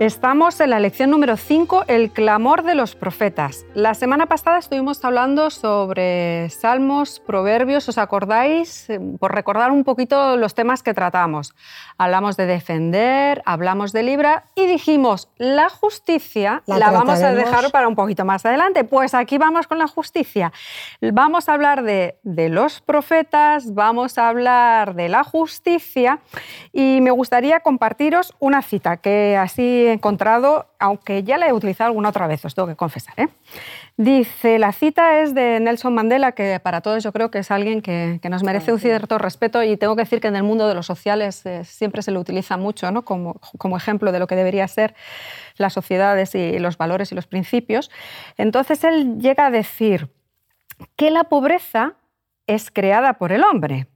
Estamos en la lección número 5, el clamor de los profetas. La semana pasada estuvimos hablando sobre salmos, proverbios, ¿os acordáis? Por recordar un poquito los temas que tratamos. Hablamos de defender, hablamos de libra y dijimos, la justicia la, vamos a dejar para un poquito más adelante. Pues aquí vamos con la justicia. Vamos a hablar de, de los profetas, vamos a hablar de la justicia y me gustaría compartiros una cita que así encontrado, aunque ya la he utilizado alguna otra vez, os tengo que confesar. ¿eh? Dice, la cita es de Nelson Mandela, que para todos yo creo que es alguien que, nos merece un cierto respeto y tengo que decir que en el mundo de los sociales eh, siempre se lo utiliza mucho ¿no? como, como ejemplo de lo que debería ser las sociedades y los valores y los principios. Entonces él llega a decir que la pobreza es creada por el hombre.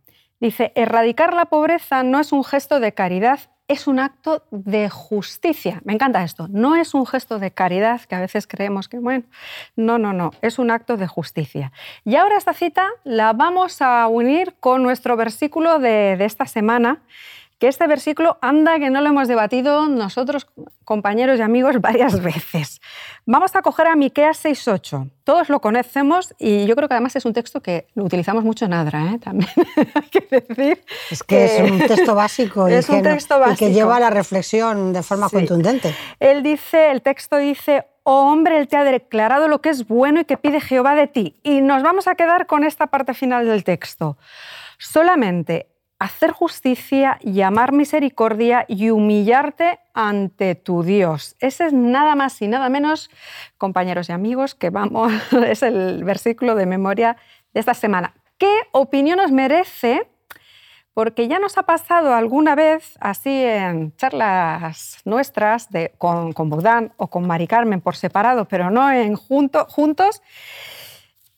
Dice, erradicar la pobreza no es un gesto de caridad es un acto de justicia. Me encanta esto. No es un gesto de caridad, que a veces creemos que, bueno, no, no, no, es un acto de justicia. Y ahora esta cita la vamos a unir con nuestro versículo de, de esta semana, que este versículo anda que no lo hemos debatido nosotros, compañeros y amigos, varias veces. Vamos a coger a Miqueas 6.8. Todos lo conocemos y yo creo que además es un texto que lo utilizamos mucho en Adra, ¿eh? también hay que decir. Es que, es un texto básico, y, que lleva a la reflexión de forma contundente. Él dice, el texto dice, oh hombre, Él te ha declarado lo que es bueno y que pide Jehová de ti. Y nos vamos a quedar con esta parte final del texto. Solamente hacer justicia, llamar misericordia y humillarte ante tu Dios. Ese es nada más y nada menos, compañeros y amigos, que vamos, es el versículo de memoria de esta semana. ¿Qué opinión os merece? Porque ya nos ha pasado alguna vez, así en charlas nuestras de, con, con Bogdan o con Mari Carmen por separado, pero no en junto, juntos,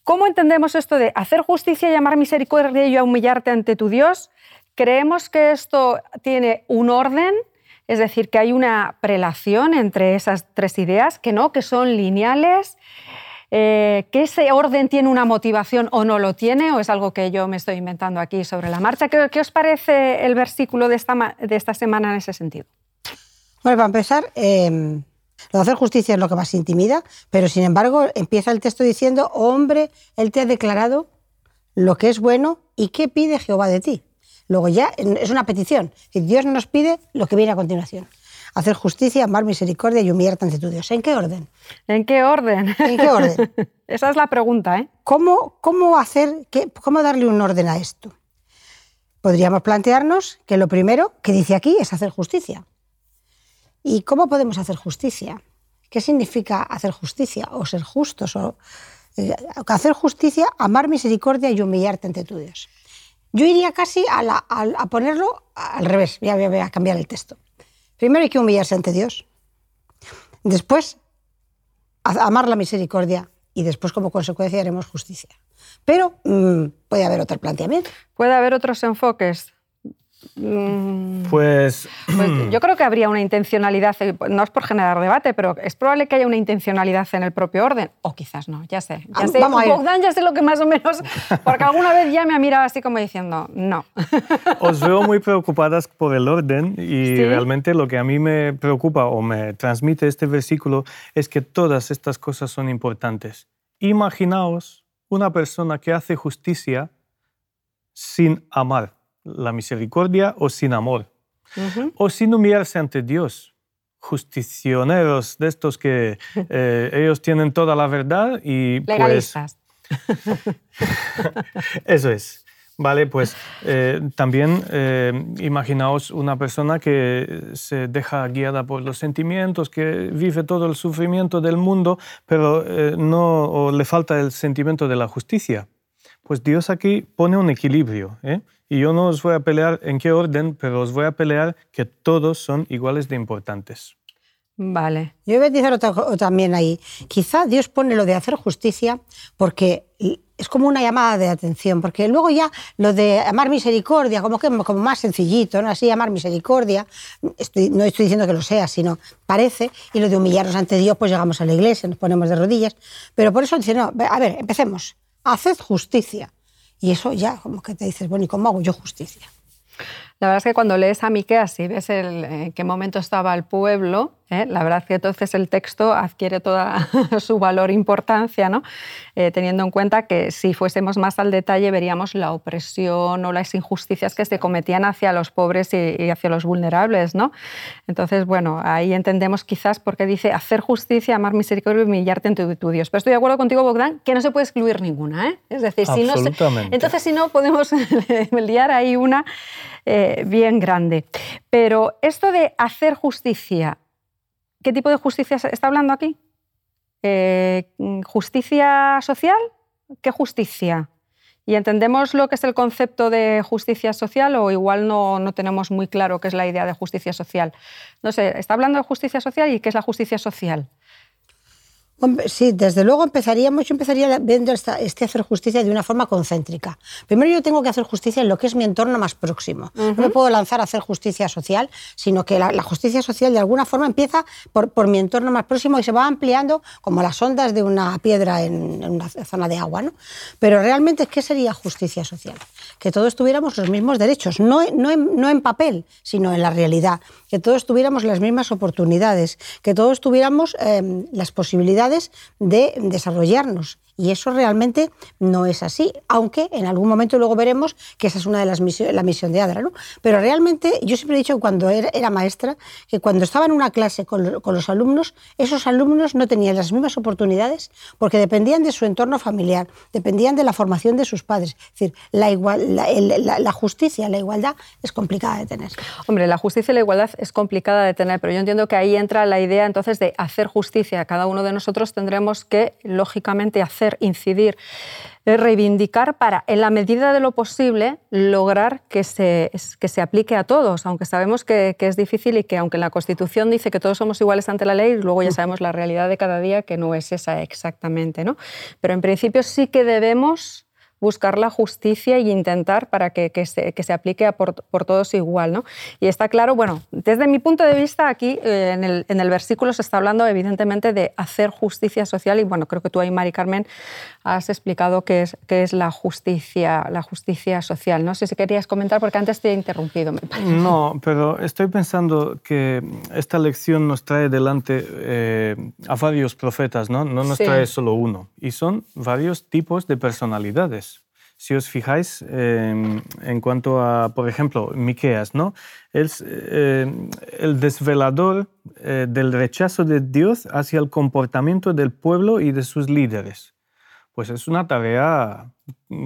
¿Cómo entendemos esto de hacer justicia, llamar misericordia y humillarte ante tu Dios? Creemos que esto tiene un orden, es decir, que hay una prelación entre esas tres ideas, que no, que son lineales, eh, que ese orden tiene una motivación o no lo tiene, o es algo que yo me estoy inventando aquí sobre la marcha. ¿Qué, os parece el versículo de esta, de esta, semana en ese sentido? Bueno, para empezar, em, lo de hacer justicia es lo que más intimida, pero sin embargo empieza el texto diciendo, hombre, Él te ha declarado lo que es bueno y qué pide Jehová de ti. Luego ya es una petición. Dios nos pide lo que viene a continuación. Hacer justicia, amar misericordia y humillarte ante tu Dios. ¿En qué orden? ¿En qué orden? ¿En qué orden? Esa es la pregunta, ¿eh? ¿Cómo, cómo, hacer, qué, ¿Cómo darle un orden a esto? Podríamos plantearnos que lo primero que dice aquí es hacer justicia. ¿Y cómo podemos hacer justicia? ¿Qué significa hacer justicia o ser justos? O, eh, hacer justicia, amar misericordia y humillarte ante tu Dios. Yo iría casi a, ponerlo al revés, ya voy a cambiar el texto. Primero hay que humillarse ante Dios, después amar la misericordia y después como consecuencia haremos justicia. Pero mm, puede haber otro planteamiento. Puede haber otros enfoques. Mm. Pues, pues, yo creo que habría una intencionalidad, eh, no es por generar debate, pero es probable que haya una intencionalidad en el propio orden, o quizás no, ya sé. Ya sé, Bogdan ya sé lo que más o menos, porque alguna vez ya me ha mirado así como diciendo, no. Os veo muy preocupadas por el orden y realmente lo que a mí me preocupa o me transmite este versículo es que todas estas cosas son importantes. Imaginaos una persona que hace justicia sin amar la misericordia o sin amor, o sin humillarse ante Dios. Justicioneros de estos que eh, ellos tienen toda la verdad y pues, legalistas. Eso es. Vale, pues eh, también eh, imaginaos una persona que se deja guiada por los sentimientos, que vive todo el sufrimiento del mundo, pero eh, no le falta el sentimiento de la justicia. Pues Dios aquí pone un equilibrio. Y yo no os voy a pelear en qué orden, pero os voy a pelear que todos son iguales de importantes. Vale. Yo voy a decir otra, también ahí. Quizá Dios pone lo de hacer justicia porque es como una llamada de atención, porque luego ya lo de amar misericordia, como que como más sencillito, ¿no? Así amar misericordia, estoy, no estoy diciendo que lo sea, sino parece, y lo de humillarnos ante Dios, pues llegamos a la iglesia, nos ponemos de rodillas, pero por eso dice, no, a ver, empecemos, haced justicia. Y eso ya como que te dices, bueno, ¿y cómo hago yo justicia? La verdad es que cuando lees a Miqueas y ves el, en qué momento estaba el pueblo, ¿eh? La verdad es que entonces el texto adquiere toda su valor e importancia, ¿no? Eh, teniendo en cuenta que si fuésemos más al detalle veríamos la opresión o las injusticias que se cometían hacia los pobres y, hacia los vulnerables. ¿no? Entonces, bueno, ahí entendemos quizás por qué dice hacer justicia, amar misericordia y humillarte en tu, Dios. Pero estoy de acuerdo contigo, Bogdan, que no se puede excluir ninguna. ¿eh? Es decir, si no entonces si no podemos liar ahí una bien grande. Pero esto de hacer justicia, ¿Qué tipo de justicia está hablando aquí? Eh, ¿Justicia social? ¿Qué justicia? ¿Y entendemos lo que es el concepto de justicia social o igual no, no, tenemos muy claro qué es la idea de justicia social? No sé, está hablando de justicia social y qué es la justicia social sí, desde luego empezaríamos, yo empezaría viendo este hacer justicia de una forma concéntrica. Primero yo tengo que hacer justicia en lo que es mi entorno más próximo. No me puedo lanzar a hacer justicia social, sino que la, justicia social de alguna forma empieza por, por, mi entorno más próximo y se va ampliando como las ondas de una piedra en, una zona de agua. ¿no? Pero realmente, ¿qué sería justicia social? Que todos tuviéramos los mismos derechos, no, no, no en papel, sino en la realidad. Que todos tuviéramos las mismas oportunidades, que todos tuviéramos em, las posibilidades de desarrollarnos. Y eso realmente no es así, aunque en algún momento luego veremos que esa es una de las misiones, la misión de Adra. ¿no? Pero realmente yo siempre he dicho cuando era, maestra que cuando estaba en una clase con, los alumnos, esos alumnos no tenían las mismas oportunidades porque dependían de su entorno familiar, dependían de la formación de sus padres. Es decir, la, igual, la, la justicia, la igualdad es complicada de tener. Hombre, la justicia y la igualdad es complicada de tener, pero yo entiendo que ahí entra la idea entonces de hacer justicia. Cada uno de nosotros tendremos que, lógicamente, hacer incidir, reivindicar para, en la medida de lo posible, lograr que se, que se aplique a todos, aunque sabemos que, que, es difícil y que aunque la Constitución dice que todos somos iguales ante la ley, luego ya sabemos la realidad de cada día que no es esa exactamente. ¿no? Pero en principio sí que debemos buscar la justicia y intentar para que, que, se, que se, aplique por, por, todos igual. ¿no? Y está claro, bueno, desde mi punto de vista aquí eh, en, el, en, el, versículo se está hablando evidentemente de hacer justicia social y bueno, creo que tú ahí, Mari Carmen, has explicado qué es, qué es la, justicia, la justicia social. No sé si querías comentar porque antes te he interrumpido. Me No, pero estoy pensando que esta lección nos trae delante eh, a varios profetas, ¿no? No nos trae solo uno. Y son varios tipos de personalidades. Si os fijáis em, en cuanto a, por ejemplo, Miqueas, ¿no? Es em, el desvelador eh, del rechazo de Dios hacia el comportamiento del pueblo y de sus líderes. Pues es una tarea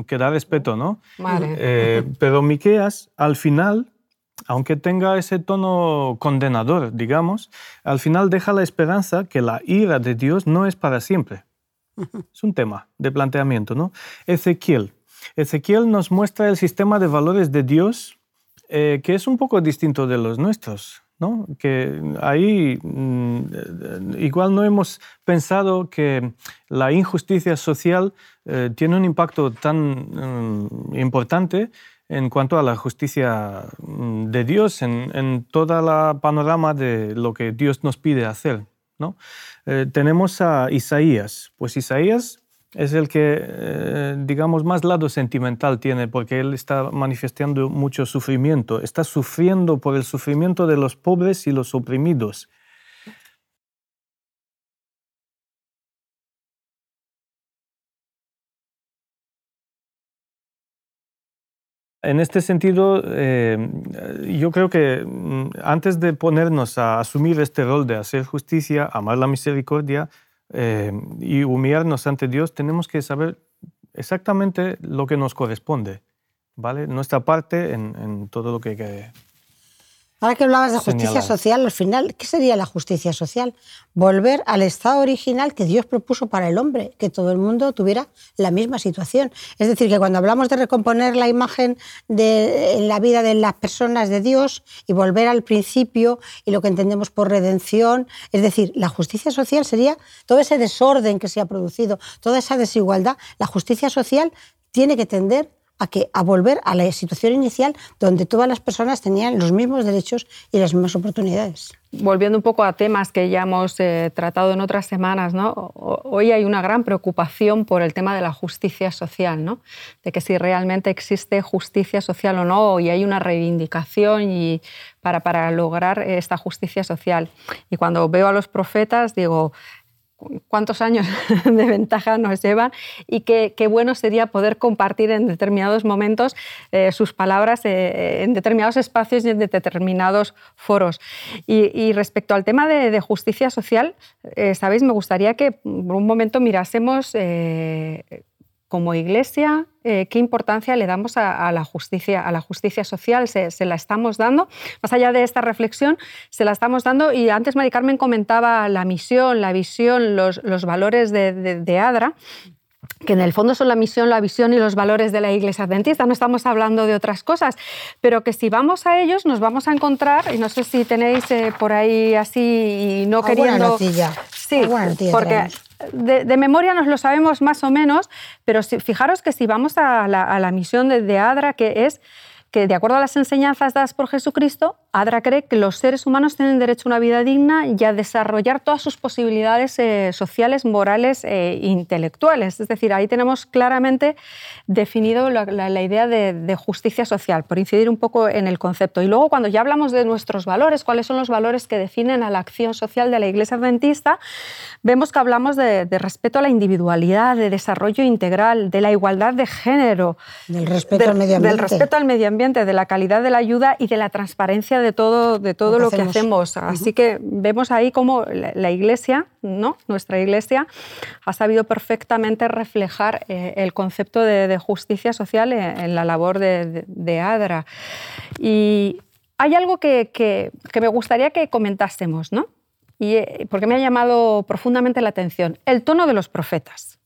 que da respeto, ¿no? Eh, pero Miqueas, al final, aunque tenga ese tono condenador, digamos, al final deja la esperanza que la ira de Dios no es para siempre. Es un tema de planteamiento, ¿no? Ezequiel, Ezequiel nos muestra el sistema de valores de Dios eh, que es un poco distinto de los nuestros. ¿No? Que ahí mm, igual no hemos pensado que la injusticia social eh, tiene un impacto tan mm, importante en cuanto a la justicia mm, de Dios, en, en toda la panorama de lo que Dios nos pide hacer. ¿no? Eh, tenemos a Isaías. Pues Isaías es el que, eh, digamos, más lado sentimental tiene, porque él está manifestando mucho sufrimiento, está sufriendo por el sufrimiento de los pobres y los oprimidos. En este sentido, eh, yo creo que mm, antes de ponernos a asumir este rol de hacer justicia, amar la misericordia, eh, y humillarnos ante Dios, tenemos que saber exactamente lo que nos corresponde, ¿vale? Nuestra parte en, en todo lo que, que Ahora que hablabas de justicia social, al final, ¿qué sería la justicia social? Volver al estado original que Dios propuso para el hombre, que todo el mundo tuviera la misma situación. Es decir, que cuando hablamos de recomponer la imagen de, en la vida de las personas de Dios y volver al principio y lo que entendemos por redención, es decir, la justicia social sería todo ese desorden que se ha producido, toda esa desigualdad. La justicia social tiene que tender a, que, volver a la situación inicial donde todas las personas tenían los mismos derechos y las mismas oportunidades. Volviendo un poco a temas que ya hemos eh, tratado en otras semanas, hoy hay una gran preocupación por el tema de la justicia social, ¿no? de que si realmente existe justicia social o no, y hay una reivindicación y para lograr esta justicia social. Y cuando veo a los profetas, digo, cuántos años de ventaja nos llevan y qué, bueno sería poder compartir en determinados momentos eh, sus palabras eh, en determinados espacios y en determinados foros. Y, respecto al tema de, justicia social, eh, sabéis, me gustaría que por un momento mirásemos como iglesia, eh, qué importancia le damos a, la justicia, a la justicia social, se, la estamos dando. Más allá de esta reflexión, se la estamos dando. Y antes Mari Carmen comentaba la misión, la visión, los, valores de, ADRA que en el fondo son la misión, la visión y los valores de la Iglesia Adventista, no estamos hablando de otras cosas, pero que si vamos a ellos nos vamos a encontrar, y no sé si tenéis eh, por ahí así y no queriendo... Sí, porque de, memoria nos lo sabemos más o menos, pero fijaros que si vamos a la, misión de, Adra, que es que de acuerdo a las enseñanzas dadas por Jesucristo, Adra cree que los seres humanos tienen derecho a una vida digna y a desarrollar todas sus posibilidades eh, sociales, morales e intelectuales. Es decir, ahí tenemos claramente definido la, idea de, justicia social, por incidir un poco en el concepto. Y luego, cuando ya hablamos de nuestros valores, cuáles son los valores que definen a la acción social de la Iglesia Adventista, vemos que hablamos de, respeto a la individualidad, de desarrollo integral, de la igualdad de género, del respeto al medio ambiente. Del respeto al medio ambiente, de la calidad de la ayuda y de la transparencia de todo, de todo lo, que, hacemos. Así que vemos ahí cómo la, Iglesia, ¿no? nuestra Iglesia, ha sabido perfectamente reflejar eh, el concepto de, justicia social en, la labor de, ADRA. Y hay algo que, que, me gustaría que comentásemos, ¿no? Y, eh, porque me ha llamado profundamente la atención. El tono de los profetas.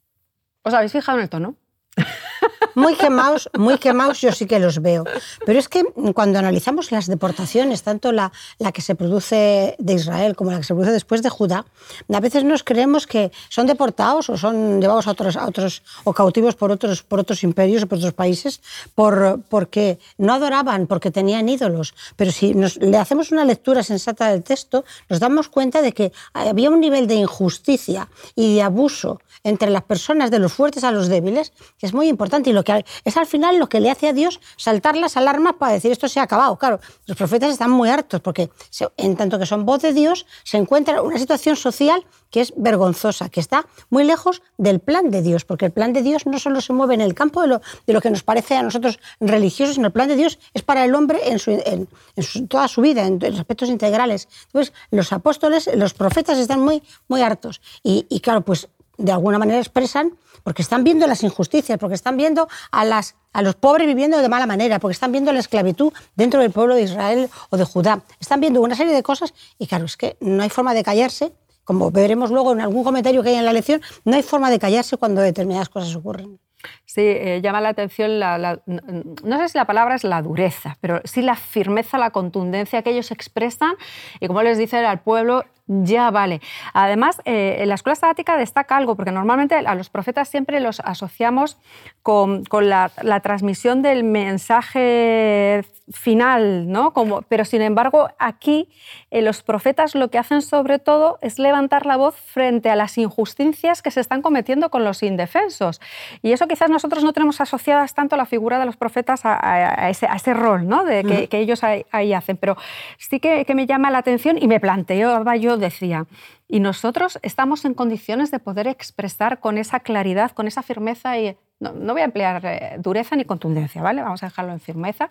¿Os habéis fijado en el tono? Muy quemados, muy quemados yo sí que los veo. Pero es que cuando analizamos las deportaciones, tanto la, la que se produce de Israel como la que se produce después de Judá, a veces nos creemos que son deportados o son llevados a otros, otros o cautivos por otros, por otros imperios o por otros países por, porque no adoraban, porque tenían ídolos. Pero si le hacemos una lectura sensata del texto, nos damos cuenta de que había un nivel de injusticia y de abuso entre las personas de los fuertes a los débiles que es muy importante y lo es al final lo que le hace a Dios saltar las alarmas para decir esto se ha acabado. Claro, los profetas están muy hartos porque en tanto que son voz de Dios se encuentra una situación social que es vergonzosa, que está muy lejos del plan de Dios, porque el plan de Dios no solo se mueve en el campo de lo, de lo que nos parece a nosotros religiosos, sino el plan de Dios es para el hombre en, su, toda su vida, en, aspectos integrales. Entonces, los apóstoles, los profetas están muy, muy hartos. Y, y claro, pues de alguna manera expresan porque están viendo las injusticias, porque están viendo a, las, a los pobres viviendo de mala manera, porque están viendo la esclavitud dentro del pueblo de Israel o de Judá. Están viendo una serie de cosas y claro, es que no hay forma de callarse, como veremos luego en algún comentario que hay en la lección, no hay forma de callarse cuando determinadas cosas ocurren. Sí, eh, llama la atención, la, no sé si la palabra es la dureza, pero sí la firmeza, la contundencia que ellos expresan y como les dicen al pueblo, ya vale. Además, eh, en la escuela sabática destaca algo, porque normalmente a los profetas siempre los asociamos con, la, transmisión del mensaje final, ¿no? Como, pero sin embargo, aquí eh, los profetas lo que hacen sobre todo es levantar la voz frente a las injusticias que se están cometiendo con los indefensos. Y eso quizás nosotros no tenemos asociadas tanto la figura de los profetas a, ese, rol ¿no? de que, ellos ahí, hacen. Pero sí que, que me llama la atención y me planteo yo decía, y nosotros estamos en condiciones de poder expresar con esa claridad, con esa firmeza y, no, voy a emplear eh, dureza ni contundencia, ¿vale? Vamos a dejarlo en firmeza.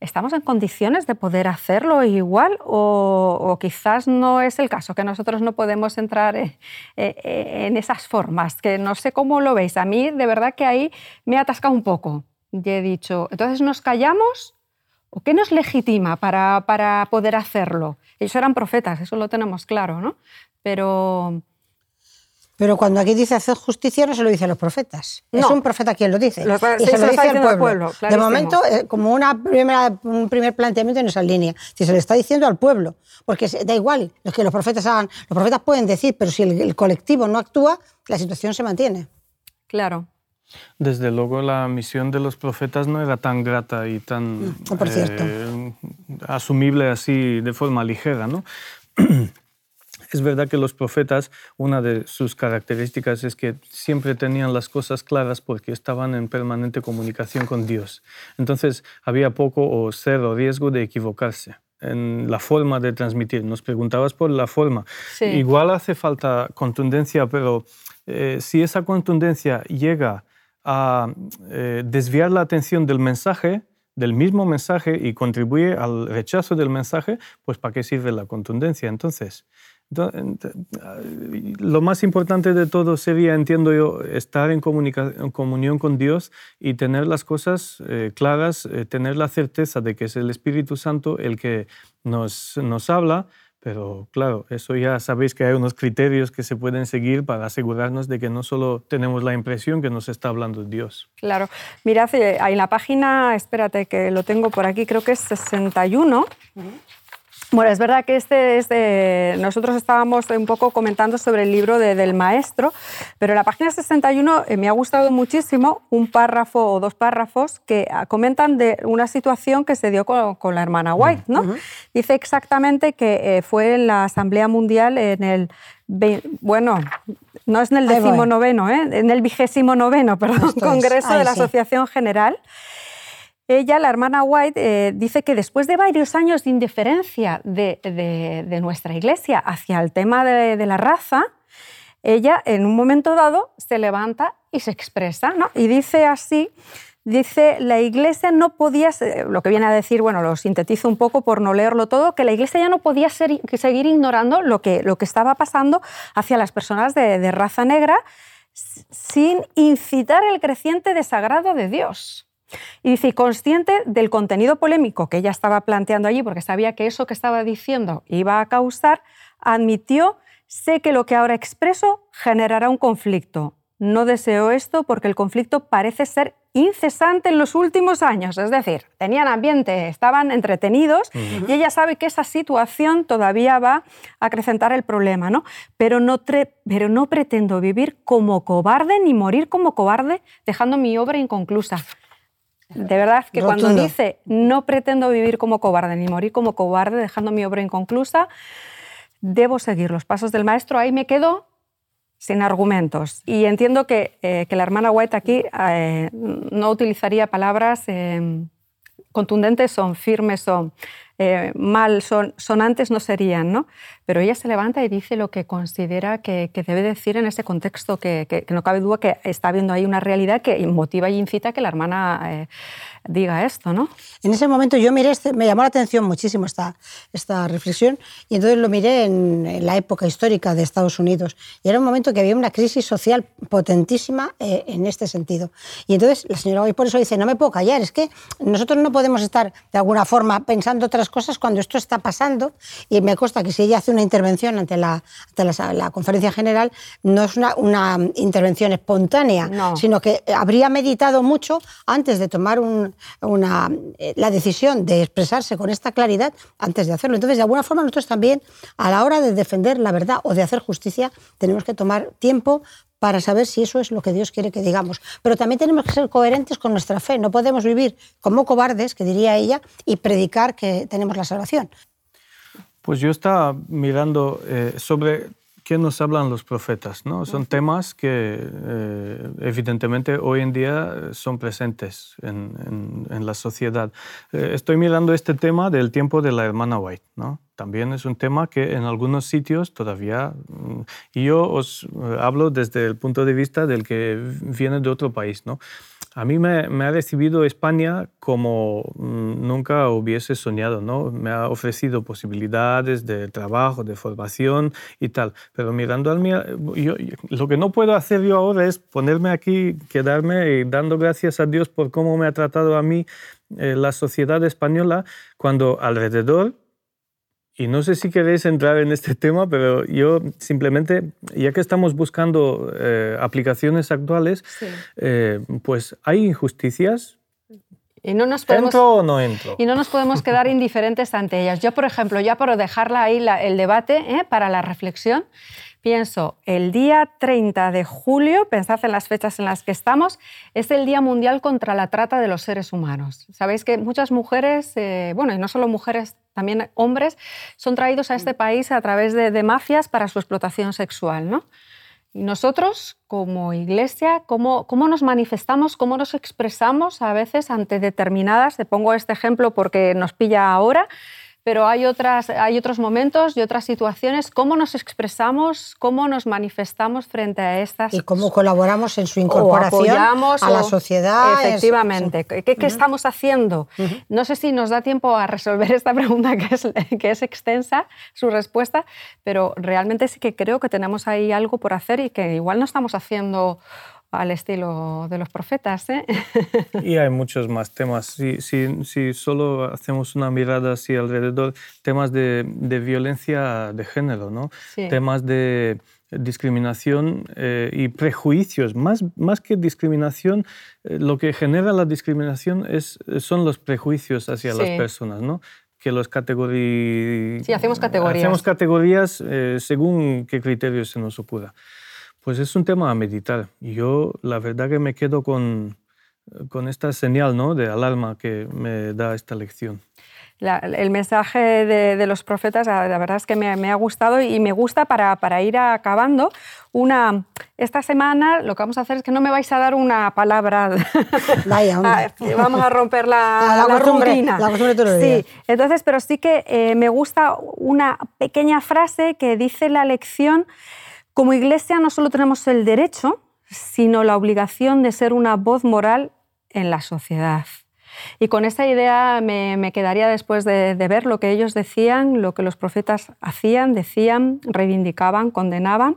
¿Estamos en condiciones de poder hacerlo igual o, quizás no es el caso, que nosotros no podemos entrar en, en esas formas? Que no sé cómo lo veis. A mí de verdad que ahí me ha atascado un poco. Y he dicho, entonces nos callamos ¿O qué nos legitima para, para, poder hacerlo? Ellos eran profetas, eso lo tenemos claro, ¿no? Pero... Pero cuando aquí dice hacer justicia no se lo dice a los profetas. Es un profeta quien lo dice. y se, lo dice al pueblo. de momento, eh, como una primera, un primer planteamiento en esa línea. Si se le está diciendo al pueblo, porque da igual lo que los profetas hagan. Los profetas pueden decir, pero si el colectivo no actúa, la situación se mantiene. Claro. Desde luego la misión de los profetas no era tan grata y tan mm, por eh, asumible así de forma ligera. ¿no? es verdad que los profetas, una de sus características es que siempre tenían las cosas claras porque estaban en permanente comunicación con Dios. Entonces había poco o cero riesgo de equivocarse en la forma de transmitir. Nos preguntabas por la forma. Igual hace falta contundencia, pero eh, si esa contundencia llega a eh, desviar la atención del mensaje, del mismo mensaje y contribuye al rechazo del mensaje, pues ¿para qué sirve la contundencia entonces? lo más importante de todo sería, entiendo yo, estar en, comunión con Dios y tener las cosas eh, claras, eh, tener la certeza de que es el Espíritu Santo el que nos, nos habla, pero claro, eso ya sabéis que hay unos criterios que se pueden seguir para asegurarnos de que no solo tenemos la impresión que nos está hablando Dios. Claro. Mirad, eh, en la página, espérate que lo tengo por aquí, creo que es 61. Bueno, es verdad que este es de, nosotros estábamos un poco comentando sobre el libro del maestro, pero en la página 61 eh, me ha gustado muchísimo un párrafo o dos párrafos que ah, comentan de una situación que se dio con, la hermana White. ¿no? Dice exactamente que eh, fue en la Asamblea Mundial en el bueno, no es en el decimonoveno, ¿eh? en el vigésimo noveno, perdón, Congreso de la Asociación General. Ella, la hermana White, eh, dice que después de varios años de indiferencia de, nuestra iglesia hacia el tema de, la raza, ella en un momento dado se levanta y se expresa, ¿no? Y dice así, dice, la iglesia no podía, lo que viene a decir, bueno, lo sintetizo un poco por no leerlo todo, que la iglesia ya no podía seguir ignorando lo que, lo que estaba pasando hacia las personas de raza negra sin incitar el creciente desagrado de Dios. Y dice, consciente del contenido polémico que ella estaba planteando allí, porque sabía que eso que estaba diciendo iba a causar, admitió, sé que lo que ahora expreso generará un conflicto. No deseo esto porque el conflicto parece ser incesante en los últimos años. Es decir, tenían ambiente, estaban entretenidos y ella sabe que esa situación todavía va a acrecentar el problema, ¿no? Pero no, pero no pretendo vivir como cobarde ni morir como cobarde dejando mi obra inconclusa. De verdad que cuando dice no pretendo vivir como cobarde ni morir como cobarde dejando mi obra inconclusa, debo seguir los pasos del maestro, ahí me quedo sin argumentos. Y entiendo que, eh, la hermana White aquí eh, no utilizaría palabras eh, contundentes, son firmes, son mal, son sonantes no serían, ¿no? pero ella se levanta y dice lo que considera que, debe decir en ese contexto, que, no cabe duda que está viendo ahí una realidad que motiva y incita a que la hermana eh, diga esto. ¿no? En ese momento yo miré, este, me llamó la atención muchísimo esta, esta reflexión y entonces lo miré en, la época histórica de Estados Unidos y era un momento que había una crisis social potentísima eh, en este sentido. Y entonces la señora hoy por eso dice, no me puedo callar, es que nosotros no podemos estar de alguna forma pensando otras cosas cuando esto está pasando y me consta que si ella hace una intervención ante la, la, conferencia general no es una, una intervención espontánea, sino que habría meditado mucho antes de tomar una, eh, la decisión de expresarse con esta claridad antes de hacerlo. Entonces, de alguna forma, nosotros también, a la hora de defender la verdad o de hacer justicia, tenemos que tomar tiempo para saber si eso es lo que Dios quiere que digamos. Pero también tenemos que ser coherentes con nuestra fe. No podemos vivir como cobardes, que diría ella, y predicar que tenemos la salvación. Pues yo estaba mirando eh, sobre ¿Qué nos hablan los profetas? ¿no? Son temas que eh, evidentemente hoy en día son presentes en, en, la sociedad. Eh, estoy mirando este tema del tiempo de la hermana White. ¿no? También es un tema que en algunos sitios todavía... Mm, y yo os eh, hablo desde el punto de vista del que viene de otro país. ¿no? A mí me, ha recibido España como mm, nunca hubiese soñado, ¿no? Me ha ofrecido posibilidades de trabajo, de formación y tal. Pero mirando al mío, yo, lo que no puedo hacer yo ahora es ponerme aquí, quedarme y dando gracias a Dios por cómo me ha tratado a mí eh, la sociedad española cuando alrededor y no sé si queréis entrar en este tema, pero yo simplemente, ya que estamos buscando eh, aplicaciones actuales, eh, pues hay injusticias. Y no nos podemos, ¿Entro o no entro? Y no nos podemos quedar indiferentes ante ellas. Yo, por ejemplo, ya por dejarla ahí el debate ¿eh? para la reflexión, pienso, el día 30 de julio, pensad en las fechas en las que estamos, es el Día Mundial contra la Trata de los Seres Humanos. Sabéis que muchas mujeres, eh, bueno, y no solo mujeres, también hombres, son traídos a este país a través de, de mafias para su explotación sexual, ¿no? Y nosotros, como iglesia, ¿cómo, ¿cómo, nos manifestamos, cómo nos expresamos a veces ante determinadas, te pongo este ejemplo porque nos pilla ahora, pero hay, otras, hay otros momentos y otras situaciones. ¿Cómo nos expresamos, cómo nos manifestamos frente a estas? Y cómo colaboramos en su incorporación a la sociedad. Efectivamente. ¿Qué, estamos haciendo? No sé si nos da tiempo a resolver esta pregunta que es, que es extensa, su respuesta, pero realmente sí que creo que tenemos ahí algo por hacer y que igual no estamos haciendo al estilo de los profetas. ¿eh? Y hay muchos más temas. Si, si, si, solo hacemos una mirada así alrededor, temas de, de violencia de género, ¿no? temas de discriminación eh, y prejuicios. Más, más que discriminación, eh, lo que genera la discriminación es, son los prejuicios hacia las personas. ¿no? que los categorías... Sí, hacemos categorías. Hacemos categorías según qué criterios se nos ocurra. Pues es un tema a meditar. Y yo la verdad que me quedo con, con esta señal ¿no? de alarma que me da esta lección. el mensaje de, los profetas, la, verdad es que me, ha gustado y me gusta para, para, ir acabando. Una, esta semana lo que vamos a hacer es que no me vais a dar una palabra. Vaya, ah, vamos a romper la, la, la rutina. sí, entonces, pero sí que eh, me gusta una pequeña frase que dice la lección como iglesia no solo tenemos el derecho, sino la obligación de ser una voz moral en la sociedad. Y con esa idea me, quedaría después de, ver lo que ellos decían, lo que los profetas hacían, decían, reivindicaban, condenaban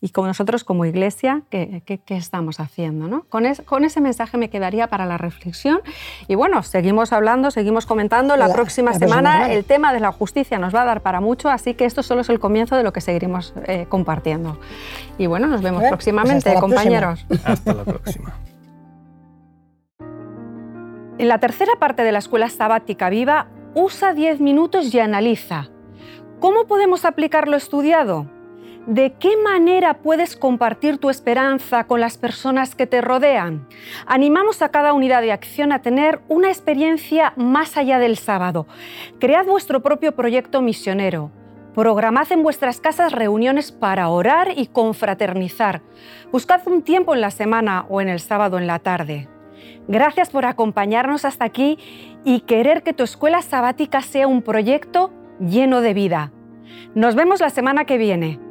y como nosotros como iglesia, ¿qué, estamos haciendo? ¿no? Con, con, ese mensaje me quedaría para la reflexión. Y bueno, seguimos hablando, seguimos comentando. La, próxima semana el tema de la justicia nos va a dar para mucho, así que esto solo es el comienzo de lo que seguiremos eh, compartiendo. Y bueno, nos vemos próximamente, pues compañeros. Hasta la próxima. En la tercera parte de la escuela sabática viva, usa 10 minutos y analiza. ¿Cómo podemos aplicar lo estudiado? ¿De qué manera puedes compartir tu esperanza con las personas que te rodean? Animamos a cada unidad de acción a tener una experiencia más allá del sábado. Cread vuestro propio proyecto misionero. Programad en vuestras casas reuniones para orar y confraternizar. Buscad un tiempo en la semana o en el sábado en la tarde. Gracias por acompañarnos hasta aquí y querer que tu escuela sabática sea un proyecto lleno de vida. Nos vemos la semana que viene.